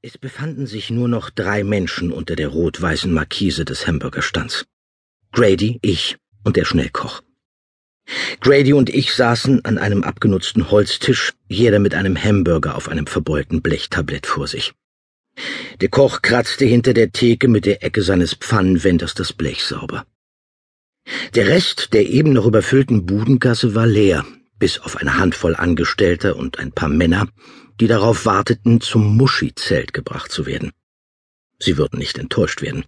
Es befanden sich nur noch drei Menschen unter der rot-weißen Markise des Hamburgerstands. Grady, ich und der Schnellkoch. Grady und ich saßen an einem abgenutzten Holztisch, jeder mit einem Hamburger auf einem verbeulten Blechtablett vor sich. Der Koch kratzte hinter der Theke mit der Ecke seines Pfannenwenders das Blech sauber. Der Rest der eben noch überfüllten Budengasse war leer, bis auf eine Handvoll Angestellter und ein paar Männer, die darauf warteten, zum Muschi-Zelt gebracht zu werden. Sie würden nicht enttäuscht werden.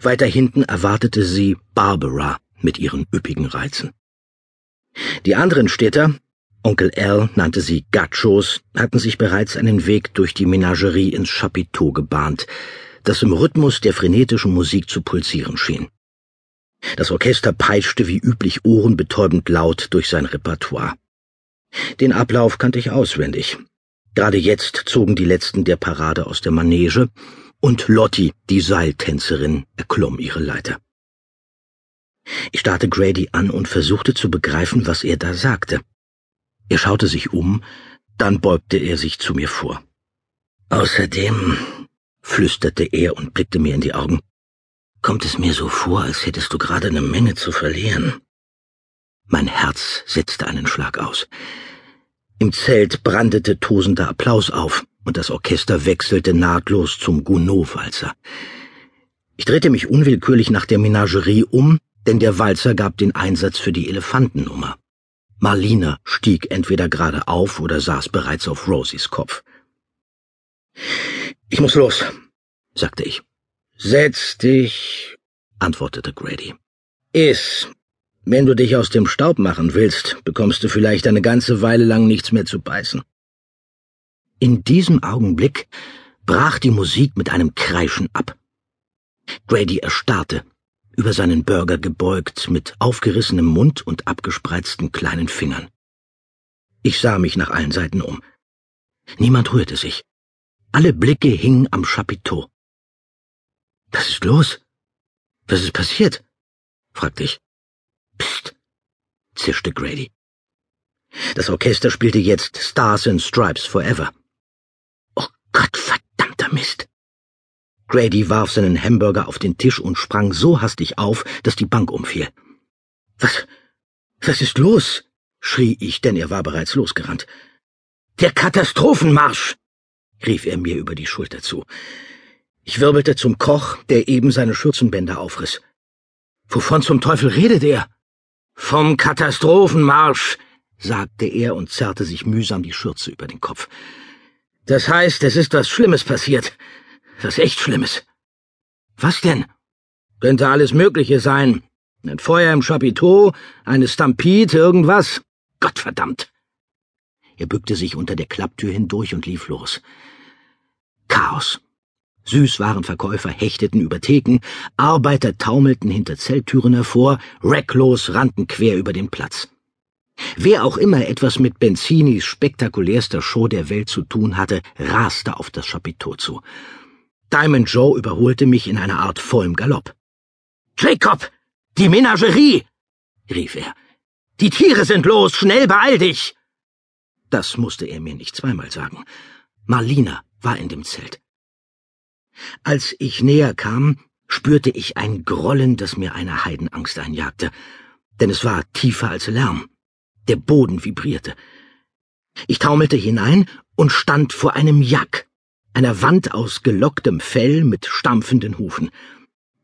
Weiter hinten erwartete sie Barbara mit ihren üppigen Reizen. Die anderen Städter, Onkel Al nannte sie Gachos, hatten sich bereits einen Weg durch die Menagerie ins Chapiteau gebahnt, das im Rhythmus der frenetischen Musik zu pulsieren schien. Das Orchester peitschte wie üblich ohrenbetäubend laut durch sein Repertoire. Den Ablauf kannte ich auswendig, Gerade jetzt zogen die letzten der Parade aus der Manege, und Lottie, die Seiltänzerin, erklomm ihre Leiter. Ich starrte Grady an und versuchte zu begreifen, was er da sagte. Er schaute sich um, dann beugte er sich zu mir vor. Außerdem, flüsterte er und blickte mir in die Augen, kommt es mir so vor, als hättest du gerade eine Menge zu verlieren. Mein Herz setzte einen Schlag aus. Im Zelt brandete tosender Applaus auf, und das Orchester wechselte nahtlos zum Gounod-Walzer. Ich drehte mich unwillkürlich nach der Menagerie um, denn der Walzer gab den Einsatz für die Elefantennummer. Marlina stieg entweder gerade auf oder saß bereits auf Rosies Kopf. Ich muss los, sagte ich. Setz dich, antwortete Grady. Iss, wenn du dich aus dem Staub machen willst, bekommst du vielleicht eine ganze Weile lang nichts mehr zu beißen. In diesem Augenblick brach die Musik mit einem Kreischen ab. Grady erstarrte, über seinen Burger gebeugt, mit aufgerissenem Mund und abgespreizten kleinen Fingern. Ich sah mich nach allen Seiten um. Niemand rührte sich. Alle Blicke hingen am Chapiteau. Was ist los? Was ist passiert? fragte ich. Psst, zischte Grady. Das Orchester spielte jetzt Stars and Stripes Forever. Oh Gott, verdammter Mist. Grady warf seinen Hamburger auf den Tisch und sprang so hastig auf, dass die Bank umfiel. Was, was ist los? schrie ich, denn er war bereits losgerannt. Der Katastrophenmarsch! rief er mir über die Schulter zu. Ich wirbelte zum Koch, der eben seine Schürzenbänder aufriss. Wovon zum Teufel redet er? Vom Katastrophenmarsch, sagte er und zerrte sich mühsam die Schürze über den Kopf. Das heißt, es ist was Schlimmes passiert. Was echt Schlimmes. Was denn? Könnte alles Mögliche sein. Ein Feuer im Chapiteau, eine Stampede, irgendwas. Gottverdammt. Er bückte sich unter der Klapptür hindurch und lief los. Süßwarenverkäufer hechteten über Theken, Arbeiter taumelten hinter Zelttüren hervor, recklos rannten quer über den Platz. Wer auch immer etwas mit Benzinis spektakulärster Show der Welt zu tun hatte, raste auf das Chapiteau zu. Diamond Joe überholte mich in einer Art vollem Galopp. Jacob! Die Menagerie! rief er. Die Tiere sind los, schnell beeil dich! Das musste er mir nicht zweimal sagen. Marlina war in dem Zelt. Als ich näher kam, spürte ich ein Grollen, das mir eine Heidenangst einjagte, denn es war tiefer als Lärm. Der Boden vibrierte. Ich taumelte hinein und stand vor einem Jack, einer Wand aus gelocktem Fell mit stampfenden Hufen.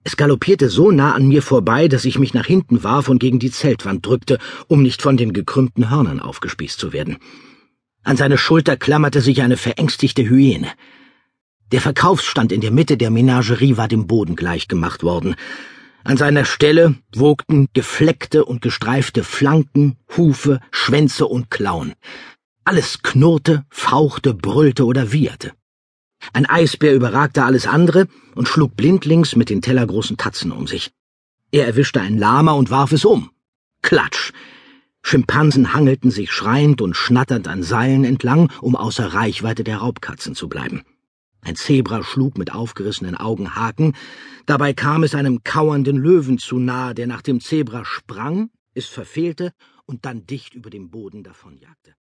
Es galoppierte so nah an mir vorbei, dass ich mich nach hinten warf und gegen die Zeltwand drückte, um nicht von den gekrümmten Hörnern aufgespießt zu werden. An seine Schulter klammerte sich eine verängstigte Hyäne. Der Verkaufsstand in der Mitte der Menagerie war dem Boden gleichgemacht worden. An seiner Stelle wogten gefleckte und gestreifte Flanken, Hufe, Schwänze und Klauen. Alles knurrte, fauchte, brüllte oder wieherte. Ein Eisbär überragte alles andere und schlug blindlings mit den tellergroßen Tatzen um sich. Er erwischte ein Lama und warf es um. Klatsch! Schimpansen hangelten sich schreiend und schnatternd an Seilen entlang, um außer Reichweite der Raubkatzen zu bleiben. Ein Zebra schlug mit aufgerissenen Augen Haken, dabei kam es einem kauernden Löwen zu nahe, der nach dem Zebra sprang, es verfehlte und dann dicht über dem Boden davonjagte.